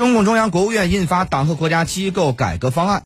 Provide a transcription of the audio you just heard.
中共中央国务院印发党和国家机构改革方案。